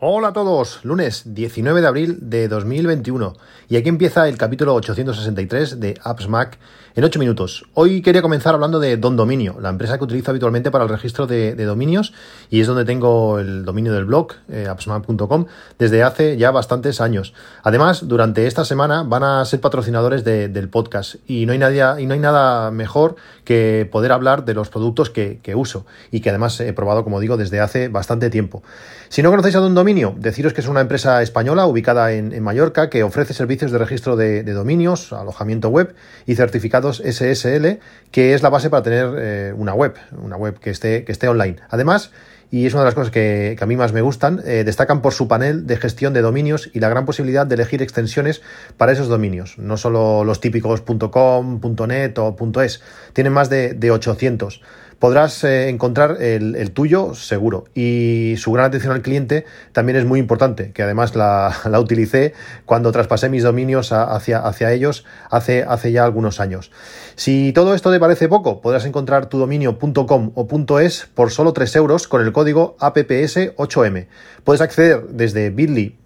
Hola a todos, lunes 19 de abril de 2021 y aquí empieza el capítulo 863 de Apps Mac en 8 minutos. Hoy quería comenzar hablando de Don Dominio, la empresa que utilizo habitualmente para el registro de, dominios y es donde tengo el dominio del blog, eh, appsmac.com, desde hace ya bastantes años. Además, durante esta semana van a ser patrocinadores del podcast y no, hay nadie, y no hay nada mejor que poder hablar de los productos que, uso y que además he probado, como digo, desde hace bastante tiempo. Si no conocéis a Don Dominio, Deciros que es una empresa española ubicada en, Mallorca que ofrece servicios de registro de, dominios, alojamiento web y certificados SSL, que es la base para tener eh, una web, una web que esté, que esté online. Además, y es una de las cosas que, a mí más me gustan, eh, destacan por su panel de gestión de dominios y la gran posibilidad de elegir extensiones para esos dominios, no solo los típicos .com, .net o .es, tienen más de, de 800 podrás eh, encontrar el, tuyo seguro. Y su gran atención al cliente también es muy importante, que además la, utilicé cuando traspasé mis dominios hacia, hacia ellos hace, ya algunos años. Si todo esto te parece poco, podrás encontrar tu dominio.com o .es por solo 3 euros con el código APPS8M. Puedes acceder desde bit.ly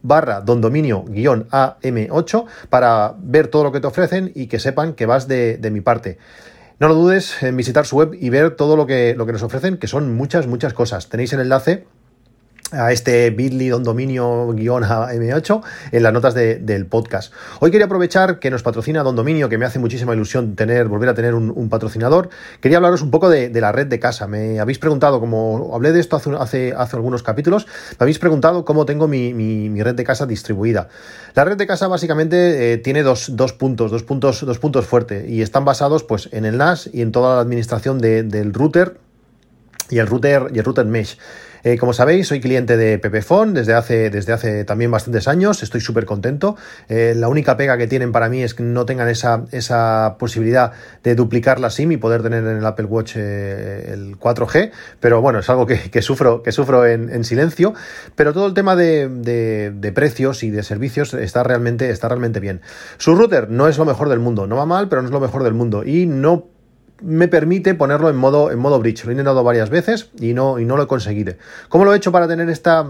barra dondominio-am8 para ver todo lo que te ofrecen y que sepan que vas de mi parte. No lo dudes en visitar su web y ver todo lo que, lo que nos ofrecen, que son muchas, muchas cosas. Tenéis el enlace a este bit.ly don dominio M8 en las notas del podcast. Hoy quería aprovechar que nos patrocina Don Dominio, que me hace muchísima ilusión tener, volver a tener un, patrocinador. Quería hablaros un poco de, la red de casa. Me habéis preguntado, como hablé de esto hace, hace, hace algunos capítulos, me habéis preguntado cómo tengo mi, red de casa distribuida. La red de casa básicamente eh, tiene dos, puntos, dos puntos, dos puntos fuertes y están basados pues, en el NAS y en toda la administración del router y el router y el router mesh. Eh, como sabéis, soy cliente de Pepefon desde hace, desde hace también bastantes años, estoy súper contento. Eh, la única pega que tienen para mí es que no tengan esa, esa posibilidad de duplicar la SIM y poder tener en el Apple Watch eh, el 4G, pero bueno, es algo que, sufro, que sufro en, silencio. Pero todo el tema de, de, precios y de servicios está realmente, está realmente bien. Su router no es lo mejor del mundo, no va mal, pero no es lo mejor del mundo y no me permite ponerlo en modo, en modo bridge. Lo he intentado varias veces y no, y no lo he conseguido. ¿Cómo lo he hecho para tener esta,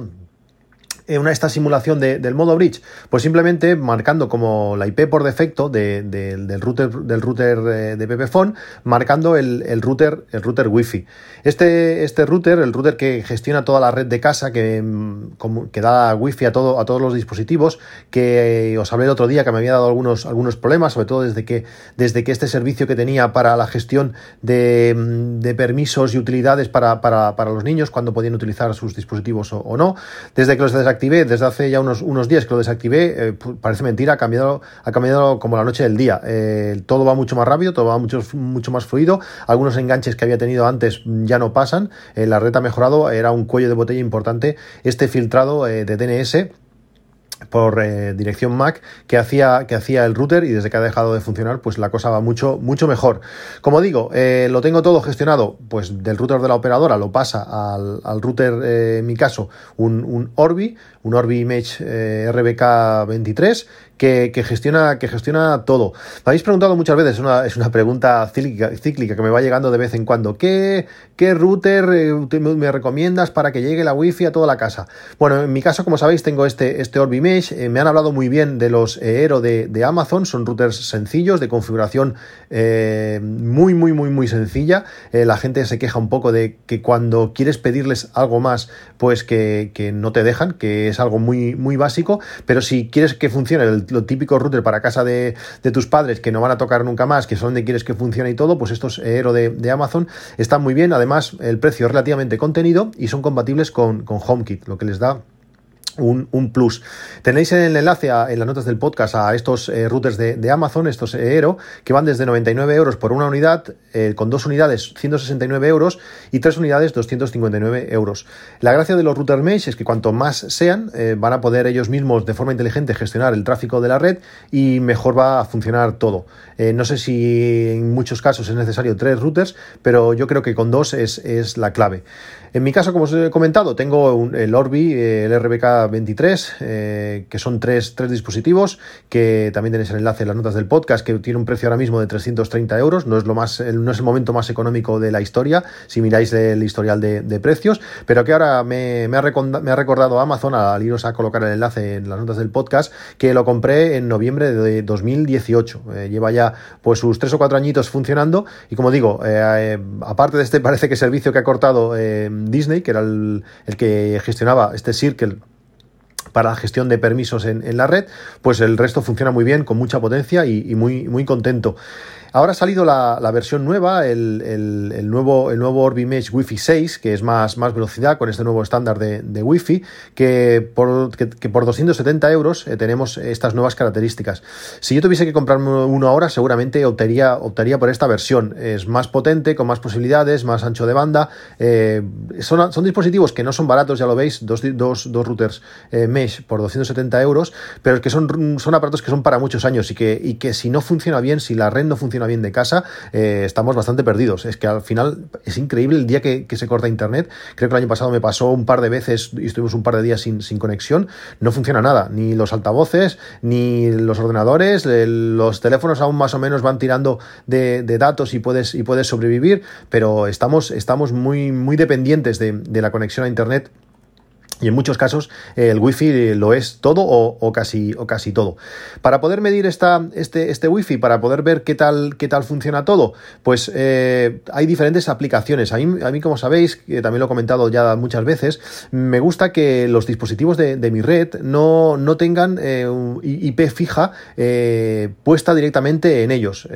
una, esta simulación del modo bridge? Pues simplemente marcando como la IP por defecto del router, del router eh, de Pepefon, marcando el, router, el router Wi-Fi. Este, este router, el router que gestiona toda la red de casa, que, mm, que da Wi-Fi a, todo, a todos los dispositivos, que os hablé el otro día que me había dado algunos, algunos problemas, sobre todo desde que, desde que este servicio que tenía para la gestión de, mm, de permisos y utilidades para, para, para, los niños, cuando podían utilizar sus dispositivos o, no, desde que los desactivé, desde hace ya unos, unos días que lo desactivé, eh, parece mentira, ha cambiado, ha cambiado como la noche del día. Eh, todo va mucho más rápido, todo va mucho, mucho más fluido. Algunos enganches que había tenido antes ya no pasan. Eh, la red ha mejorado, era un cuello de botella importante. Este filtrado de DNS por eh, dirección MAC que hacía, que hacía el router y desde que ha dejado de funcionar, pues la cosa va mucho, mucho mejor. Como digo, eh, lo tengo todo gestionado, pues del router de la operadora lo pasa al, router, eh, en mi caso, un, un, Orbi, un Orbi Image RBK23 que, que, gestiona, que gestiona todo. Me habéis preguntado muchas veces, es una, es una pregunta cíclica, cíclica, que me va llegando de vez en cuando, ¿qué, qué router eh, me recomiendas para que llegue la wifi a toda la casa? Bueno, en mi caso, como sabéis, tengo este, este Orbi Mesh, eh, me han hablado muy bien de los eh, Eero de, de Amazon, son routers sencillos, de configuración eh, muy, muy, muy, muy sencilla. la gente se queja un poco de que cuando quieres pedirles algo más, pues que, que no te dejan, que es algo muy, muy básico, pero si quieres que funcione el lo típico router para casa de, tus padres, que no van a tocar nunca más, que son donde quieres que funcione y todo, pues estos Eero de, Amazon están muy bien. Además, el precio es relativamente contenido y son compatibles con, con HomeKit, lo que les da un, plus. Tenéis el enlace en las notas del podcast a estos eh, routers de, Amazon, estos Eero, que van desde 99 euros por una unidad, eh, con dos unidades 169 euros y tres unidades 259 euros. La gracia de los routers mesh es que cuanto más sean, eh, van a poder ellos mismos de forma inteligente gestionar el tráfico de la red y mejor va a funcionar todo. No sé si en muchos casos es necesario tres routers, pero yo creo que con dos es, es la clave. En mi caso, como os he comentado, tengo el Orbi, eh, el RBK23, eh, que son tres, tres, dispositivos, que también tenéis el enlace en las notas del podcast, que tiene un precio ahora mismo de 330 euros, no es, lo más, no es el momento más económico de la historia, si miráis el historial de, precios, pero que ahora me, ha recordado Amazon, al iros a colocar el enlace en las notas del podcast, que lo compré en noviembre de 2018. Eh, lleva ya pues sus tres o cuatro añitos funcionando y como digo, aparte de este parece que servicio que ha cortado Disney, que era el, que gestionaba este Circle para la gestión de permisos en, la red, pues el resto funciona muy bien, con mucha potencia y, muy, muy contento. Ahora ha salido la, versión nueva, el, nuevo, el nuevo Orbi Mesh Wi-Fi 6, que es más, más velocidad con este nuevo estándar de, Wi-Fi, que por, que, por 270 euros eh, tenemos estas nuevas características. Si yo tuviese que comprarme uno ahora, seguramente optaría, optaría por esta versión. Es más potente, con más posibilidades, más ancho de banda. Eh, son, son, dispositivos que no son baratos, ya lo veis, dos, dos, dos routers eh, Mesh por 270 euros, pero que son, son aparatos que son para muchos años y que, y que si no funciona bien, si la red no funciona bien de casa, eh, estamos bastante perdidos. Es que al final es increíble el día que, se corta internet. Creo que el año pasado me pasó un par de veces y estuvimos un par de días sin, conexión. No funciona nada, ni los altavoces, ni los ordenadores, los teléfonos aún más o menos van tirando de, datos y puedes, y puedes sobrevivir, pero estamos, estamos muy, muy dependientes de, de la conexión a internet y en muchos casos el wifi lo es todo o, casi, o casi todo. Para poder medir esta, este, este wifi, para poder ver qué tal, qué tal funciona todo, pues eh, hay diferentes aplicaciones. A mí, a mí, como sabéis, que también lo he comentado ya muchas veces, me gusta que los dispositivos de, mi red no, no tengan eh, IP fija eh, puesta directamente en ellos.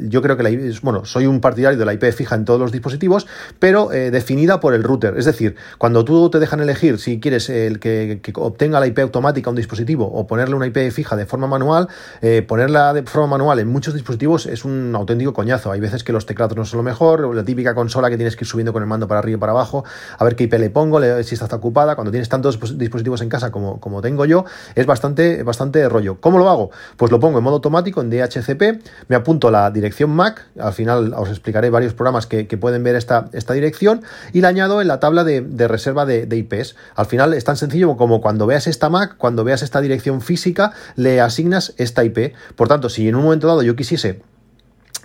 yo creo que la, bueno, soy un partidario de la IP fija en todos los dispositivos, pero definida por el router. Es decir, cuando tú te dejan elegir si quieres el que, obtenga la IP automática un dispositivo o ponerle una IP fija de forma manual, eh, ponerla de forma manual en muchos dispositivos es un auténtico coñazo. Hay veces que los teclados no son lo mejor, la típica consola que tienes que ir subiendo con el mando para arriba y para abajo, a ver qué IP le pongo, si está ocupada. Cuando tienes tantos dispositivos en casa como, como tengo yo, es bastante, bastante rollo. ¿Cómo lo hago? Pues lo pongo en modo automático en DHCP, me apunto la dirección MAC, al final os explicaré varios programas que, pueden ver esta, esta dirección, y la añado en la tabla de, reserva de IPs. Al final es tan sencillo como cuando veas esta MAC, cuando veas esta dirección física, le asignas esta IP. Por tanto, si en un momento dado yo quisiese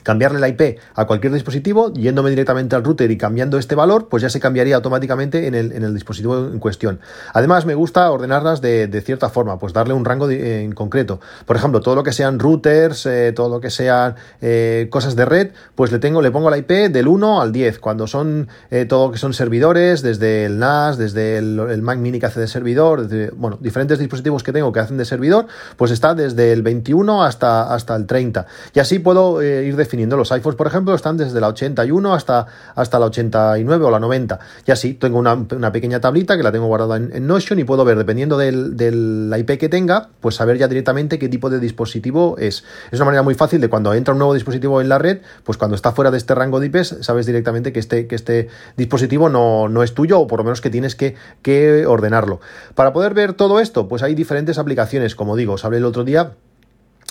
cambiarle la IP a cualquier dispositivo, yéndome directamente al router y cambiando este valor, pues ya se cambiaría automáticamente en el, en el dispositivo en cuestión. Además, me gusta ordenarlas de, cierta forma, pues darle un rango en concreto. Por ejemplo, todo lo que sean routers, eh, todo lo que sean eh, cosas de red, pues le tengo, le pongo la IP del 1 al 10. Cuando son eh, todo lo que son servidores, desde el NAS, desde el, Mac Mini que hace de servidor, bueno, diferentes dispositivos que tengo que hacen de servidor, pues está desde el 21 hasta, hasta el 30. Y así puedo ir definiendo los iPhones, por ejemplo, están desde la 81 hasta, hasta la 89 o la 90. Y así tengo una, pequeña tablita que la tengo guardada en, Notion y puedo ver, dependiendo del, del, IP que tenga, pues saber ya directamente qué tipo de dispositivo es. Es una manera muy fácil de cuando entra un nuevo dispositivo en la red, pues cuando está fuera de este rango de IPs, sabes directamente que este, que este dispositivo no, no es tuyo o por lo menos que tienes que, que ordenarlo. Para poder ver todo esto, pues hay diferentes aplicaciones, como digo, os hablé el otro día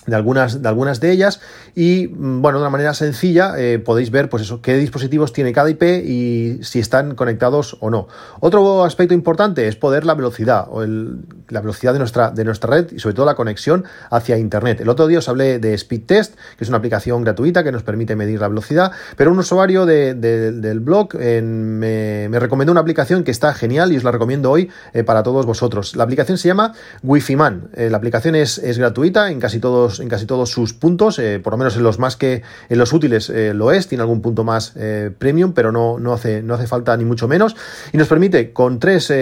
de algunas, de ellas y mm, bueno, de una manera sencilla eh, podéis ver pues eso, qué dispositivos tiene cada IP y si están conectados o no. Otro aspecto importante es poder la velocidad o la velocidad de nuestra, de nuestra red y sobre todo la conexión hacia Internet. El otro día os hablé de Speed Test, que es una aplicación gratuita que nos permite medir la velocidad, pero un usuario del blog me, recomendó una aplicación que está genial y os la recomiendo hoy eh, para todos vosotros. La aplicación se llama Wi-Fi Man. Eh, la aplicación es, es gratuita en casi todos en casi todos sus puntos, eh, por lo menos en los más que en los útiles eh, lo es, tiene algún punto más eh, premium, pero no, no, hace, no hace falta ni mucho menos. Y nos permite con tres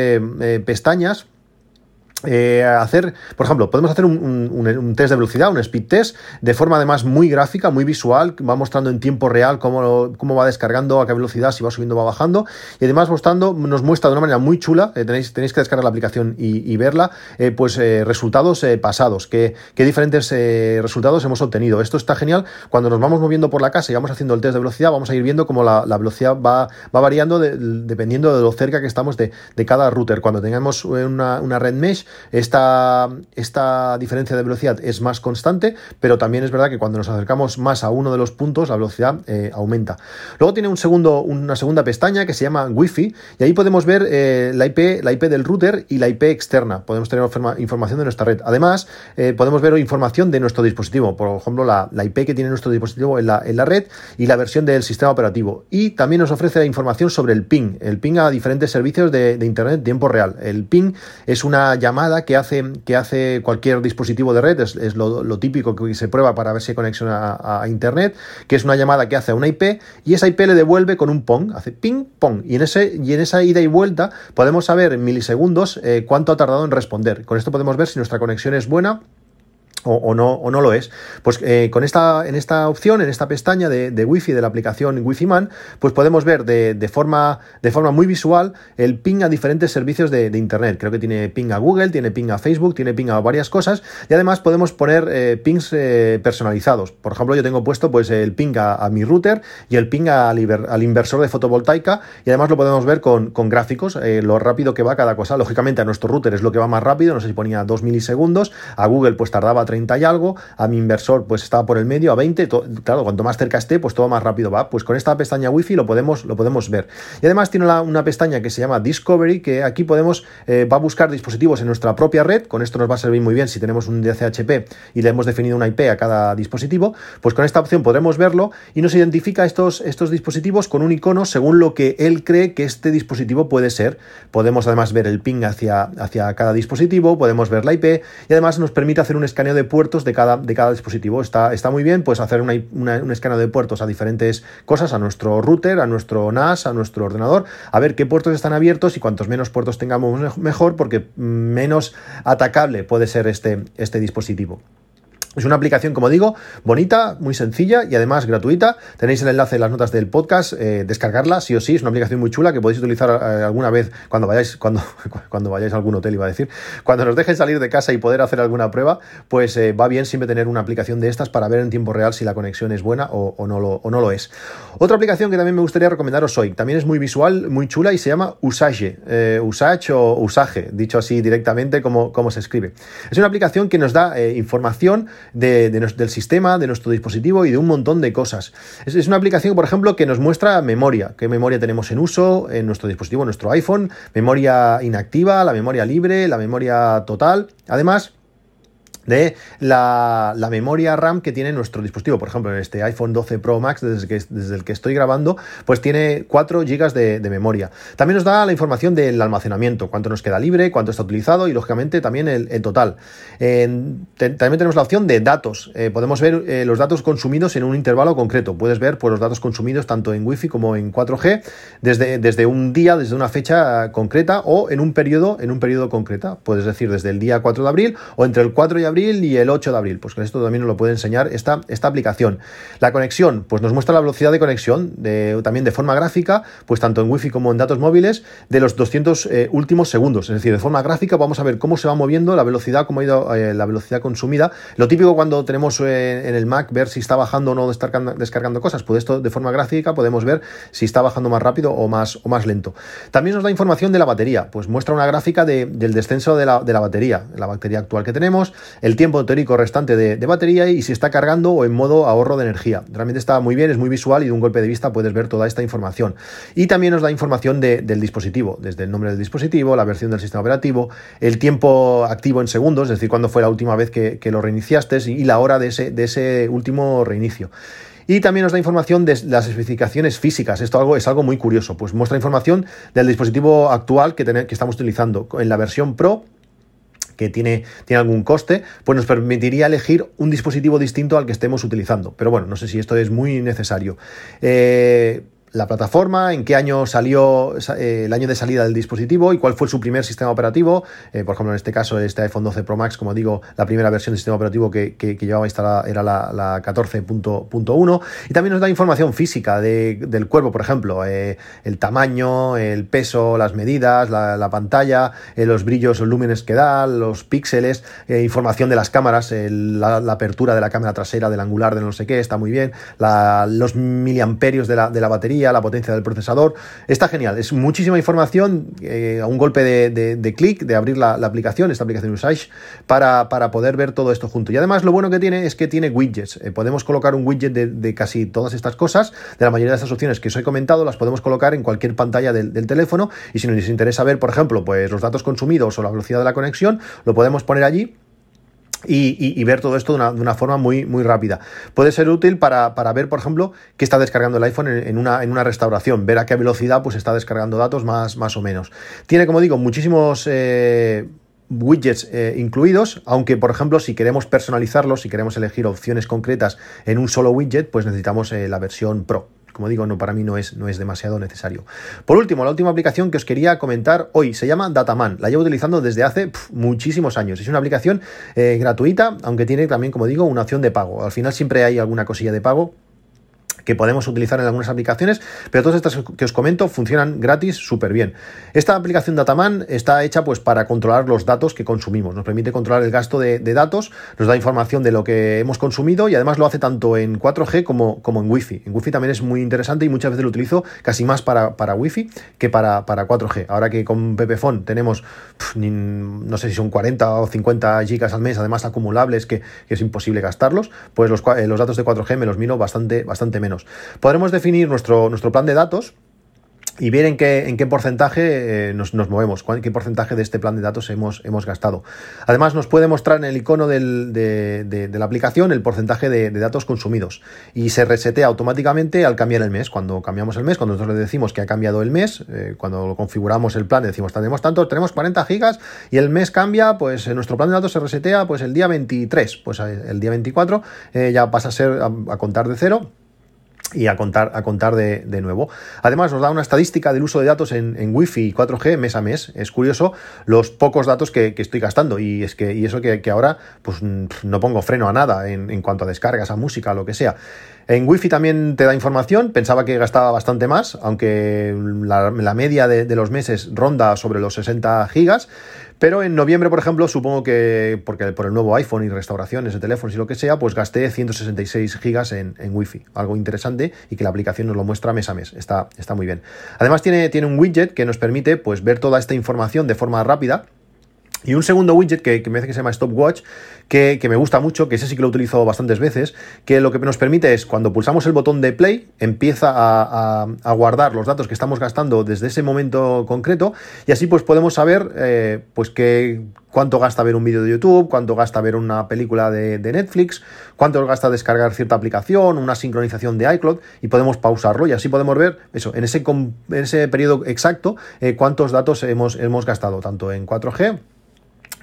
pestañas eh, hacer, por ejemplo, podemos hacer un, test de velocidad, un speed test, de forma además muy gráfica, muy visual, va mostrando en tiempo real cómo, cómo va descargando, a qué velocidad, si va subiendo va bajando, y además mostrando, nos muestra de una manera muy chula, eh, tenéis, tenéis que descargar la aplicación y, verla, eh, pues resultados pasados, qué, qué diferentes resultados hemos obtenido. Esto está genial, cuando nos vamos moviendo por la casa y vamos haciendo el test de velocidad, vamos a ir viendo cómo la, velocidad va, va variando dependiendo de lo cerca que estamos de, cada router. Cuando tengamos una, una red mesh, esta, esta diferencia de velocidad es más constante, pero también es verdad que cuando nos acercamos más a uno de los puntos, la velocidad eh, aumenta. Luego tiene un segundo, una segunda pestaña que se llama Wi-Fi, y ahí podemos ver eh, la, IP, la IP del router y la IP externa. Podemos tener información de nuestra red. Además, eh, podemos ver información de nuestro dispositivo, por ejemplo, la, IP que tiene nuestro dispositivo en la, en la red y la versión del sistema operativo. Y también nos ofrece información sobre el ping, el ping a diferentes servicios de, Internet en tiempo real. El ping es una llamada que hace, que hace cualquier dispositivo de red, es, lo, típico que se prueba para ver si hay conexión a, Internet, que es una llamada que hace a una IP y esa IP le devuelve con un pong, hace ping, pong. Y en, ese, y en esa ida y vuelta podemos saber en milisegundos eh, cuánto ha tardado en responder. Con esto podemos ver si nuestra conexión es buena o, no, o no lo es. Pues eh, con esta, en esta opción, en esta pestaña de, de Wi-Fi de la aplicación Wi-Fi Man, pues podemos ver de, de, forma, de forma muy visual el ping a diferentes servicios de, Internet. Creo que tiene ping a Google, tiene ping a Facebook, tiene ping a varias cosas y además podemos poner eh, pings eh, personalizados. Por ejemplo, yo tengo puesto pues el ping a, mi router y el ping al, al, inversor de fotovoltaica y además lo podemos ver con, con gráficos, lo rápido que va cada cosa. Lógicamente a nuestro router es lo que va más rápido, no sé si ponía 2 milisegundos, a Google pues tardaba 30 y algo, a mi inversor pues estaba por el medio, a 20, claro, cuanto más cerca esté, pues todo más rápido va. Pues con esta pestaña Wi-Fi lo podemos, lo podemos ver. Y además tiene una pestaña que se llama Discovery, que aquí podemos, eh, va a buscar dispositivos en nuestra propia red, con esto nos va a servir muy bien si tenemos un DCHP y le hemos definido una IP a cada dispositivo, pues con esta opción podremos verlo y nos identifica estos, estos dispositivos con un icono según lo que él cree que este dispositivo puede ser. Podemos además ver el ping hacia, hacia cada dispositivo, podemos ver la IP y además nos permite hacer un escaneo de puertos de cada, de cada dispositivo. Está, está muy bien, pues hacer un escaneo de puertos a diferentes cosas, a nuestro router, a nuestro NAS, a nuestro ordenador, a ver qué puertos están abiertos y cuantos menos puertos tengamos mejor, porque menos atacable puede ser este, este dispositivo. Es una aplicación, como digo, bonita, muy sencilla y además gratuita. Tenéis el enlace en las notas del podcast, eh, descargarla, sí o sí, es una aplicación muy chula que podéis utilizar eh, alguna vez cuando vayáis, cuando, cuando vayáis a algún hotel, iba a decir. Cuando nos dejen salir de casa y poder hacer alguna prueba, pues eh, va bien siempre tener una aplicación de estas para ver en tiempo real si la conexión es buena o, no, lo, o no lo es. Otra aplicación que también me gustaría recomendaros hoy, también es muy visual, muy chula y se llama Usage, Usage o Usage, dicho así directamente como, como se escribe. Es una aplicación que nos da información del sistema, de nuestro dispositivo y de un montón de cosas. Es, una aplicación, por ejemplo, que nos muestra memoria, qué memoria tenemos en uso en nuestro dispositivo, en nuestro iPhone, memoria inactiva, la memoria libre, la memoria total. Además, de la, memoria RAM que tiene nuestro dispositivo. Por ejemplo, en este iPhone 12 Pro Max, desde, el que estoy grabando, pues tiene 4 GB de, memoria. También nos da la información del almacenamiento, cuánto nos queda libre, cuánto está utilizado y, lógicamente, también el, total. también tenemos la opción de datos. Eh, podemos ver eh, los datos consumidos en un intervalo concreto. Puedes ver pues, los datos consumidos tanto en Wi-Fi como en 4G desde, desde un día, desde una fecha concreta o en un periodo, en un periodo concreta. Puedes decir desde el día 4 de abril o entre el 4 y y el 8 de abril. Pues con esto también nos lo puede enseñar esta, esta aplicación. La conexión, pues nos muestra la velocidad de conexión, de, también de forma gráfica, pues tanto en Wi-Fi como en datos móviles, de los 200 eh, últimos segundos. Es decir, de forma gráfica vamos a ver cómo se va moviendo la velocidad, cómo ha ido eh, la velocidad consumida. Lo típico cuando tenemos eh, en el Mac ver si está bajando o no descargando, descargando cosas, pues esto de forma gráfica podemos ver si está bajando más rápido o más, o más lento. También nos da información de la batería, pues muestra una gráfica del descenso de la, de la batería, la batería actual que tenemos, el tiempo teórico restante de, batería y si está cargando o en modo ahorro de energía. Realmente está muy bien, es muy visual y de un golpe de vista puedes ver toda esta información. Y también nos da información del dispositivo, desde el nombre del dispositivo, la versión del sistema operativo, el tiempo activo en segundos, es decir, cuándo fue la última vez que, lo reiniciaste y la hora de ese, de ese último reinicio. Y también nos da información de las especificaciones físicas. Esto algo, es algo muy curioso. Pues muestra información del dispositivo actual que, que estamos utilizando. En la versión Pro que tiene, tiene algún coste, pues nos permitiría elegir un dispositivo distinto al que estemos utilizando. Pero bueno, no sé si esto es muy necesario. Eh, la plataforma, en qué año salió eh, el año de salida del dispositivo y cuál fue su primer sistema operativo. Eh, por ejemplo, en este caso, este iPhone 12 Pro Max, como digo, la primera versión del sistema operativo que, llevaba instalada era la, 14.1. Y también nos da información física del cuerpo, por ejemplo, eh, el tamaño, el peso, las medidas, la, pantalla, los brillos, los lúmenes que da, los píxeles, información de las cámaras, la, apertura de la cámara trasera, del angular, de no sé qué, está muy bien, los miliamperios de la, de la batería la potencia del procesador. Está genial, es muchísima información eh, a un golpe de, clic, de abrir la, aplicación, esta aplicación Usage, para, para, poder ver todo esto junto. Y además lo bueno que tiene es que tiene widgets. Eh, podemos colocar un widget de, casi todas estas cosas, de la mayoría de estas opciones que os he comentado, las podemos colocar en cualquier pantalla del, del teléfono y si nos interesa ver, por ejemplo, pues los datos consumidos o la velocidad de la conexión, lo podemos poner allí y, ver todo esto de una, forma muy, muy rápida. Puede ser útil para, ver, por ejemplo, que está descargando el iPhone en, una, en, una, restauración, ver a qué velocidad pues, está descargando datos más, más o menos. Tiene, como digo, muchísimos... Eh, widgets eh, incluidos, aunque por ejemplo si queremos personalizarlos, si queremos elegir opciones concretas en un solo widget, pues necesitamos eh, la versión Pro como digo, no, para mí no es, no es demasiado necesario. Por último, la última aplicación que os quería comentar hoy se llama Dataman. La llevo utilizando desde hace muchísimos años. Es una aplicación eh, gratuita, aunque tiene también, como digo, una opción de pago. Al final siempre hay alguna cosilla de pago que podemos utilizar en algunas aplicaciones, pero todas estas que os comento funcionan gratis súper bien. Esta aplicación Dataman está hecha pues para controlar los datos que consumimos, nos permite controlar el gasto de, datos, nos da información de lo que hemos consumido y además lo hace tanto en 4G como, como en Wi-Fi. En Wi-Fi también es muy interesante y muchas veces lo utilizo casi más para, para Wi-Fi que para, para 4G. Ahora que con Pepephone tenemos, no sé si son 40 o 50 gigas al mes, además acumulables que, es imposible gastarlos, pues los, eh, los datos de 4G me los miro bastante, bastante menos. Podremos definir nuestro, nuestro plan de datos y ver en qué, en qué porcentaje eh, nos, movemos, qué porcentaje de este plan de datos hemos, hemos gastado. Además, nos puede mostrar en el icono de, la aplicación el porcentaje de, datos consumidos y se resetea automáticamente al cambiar el mes. Cuando cambiamos el mes, cuando nosotros le decimos que ha cambiado el mes, eh, cuando lo configuramos el plan, le decimos tenemos tanto, tenemos 40 gigas y el mes cambia, pues eh, nuestro plan de datos se resetea pues el día 23, pues el día 24 ya pasa a ser a contar de cero y a contar, a contar de, nuevo. Además, nos da una estadística del uso de datos en, en Wi-Fi 4G mes a mes. Es curioso los pocos datos que, estoy gastando. Y es que, y eso que, ahora pues no pongo freno a nada en, en cuanto a descargas, a música, lo que sea. En Wi-Fi también te da información, pensaba que gastaba bastante más, aunque la, media de, los meses ronda sobre los 60 gigas, pero en noviembre, por ejemplo, supongo que porque por el nuevo iPhone y restauraciones de teléfonos y lo que sea, pues gasté 166 gigas en, en Wi-Fi, algo interesante y que la aplicación nos lo muestra mes a mes, está, está muy bien. Además tiene, tiene un widget que nos permite pues, ver toda esta información de forma rápida, y un segundo widget que, me hace que se llama Stopwatch, que, que, me gusta mucho, que ese sí que lo utilizo bastantes veces, que lo que nos permite es, cuando pulsamos el botón de play, empieza a, guardar los datos que estamos gastando desde ese momento concreto, y así pues podemos saber eh, pues que, cuánto gasta ver un vídeo de YouTube, cuánto gasta ver una película de, Netflix, cuánto gasta descargar cierta aplicación, una sincronización de iCloud, y podemos pausarlo, y así podemos ver eso, en ese, en ese periodo exacto, eh, cuántos datos hemos, hemos gastado, tanto en 4G,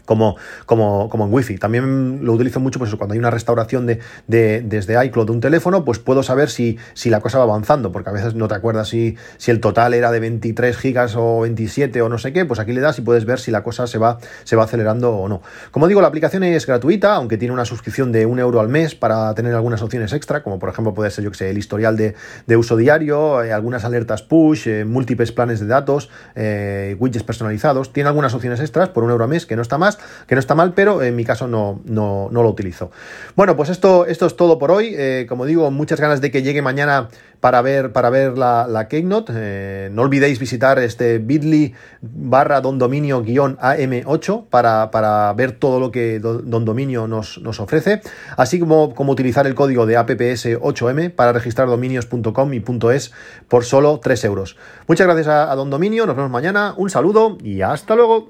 como, como, como en Wi-Fi. También lo utilizo mucho pues, cuando hay una restauración de, desde iCloud de un teléfono, pues puedo saber si, si la cosa va avanzando, porque a veces no te acuerdas si, si el total era de 23 gigas o 27 o no sé qué, pues aquí le das y puedes ver si la cosa se va, se va acelerando o no. Como digo, la aplicación es gratuita, aunque tiene una suscripción de un euro al mes para tener algunas opciones extra, como por ejemplo puede ser, yo que sé, el historial de, uso diario, eh, algunas alertas push, eh, múltiples planes de datos, eh, widgets personalizados. Tiene algunas opciones extras por un euro al mes, que no está más que no está mal, pero en mi caso no, no, lo utilizo. Bueno, pues esto, esto es todo por hoy. Eh, como digo, muchas ganas de que llegue mañana para ver, para ver la, la Keynote. Eh, no olvidéis visitar este bit.ly barra dondominio guion AM8 para, para, ver todo lo que Don Dominio nos, nos ofrece, así como, como utilizar el código de APPS8M para registrar dominios.com y .es por solo 3 euros. Muchas gracias a Don Dominio, nos vemos mañana, un saludo y hasta luego.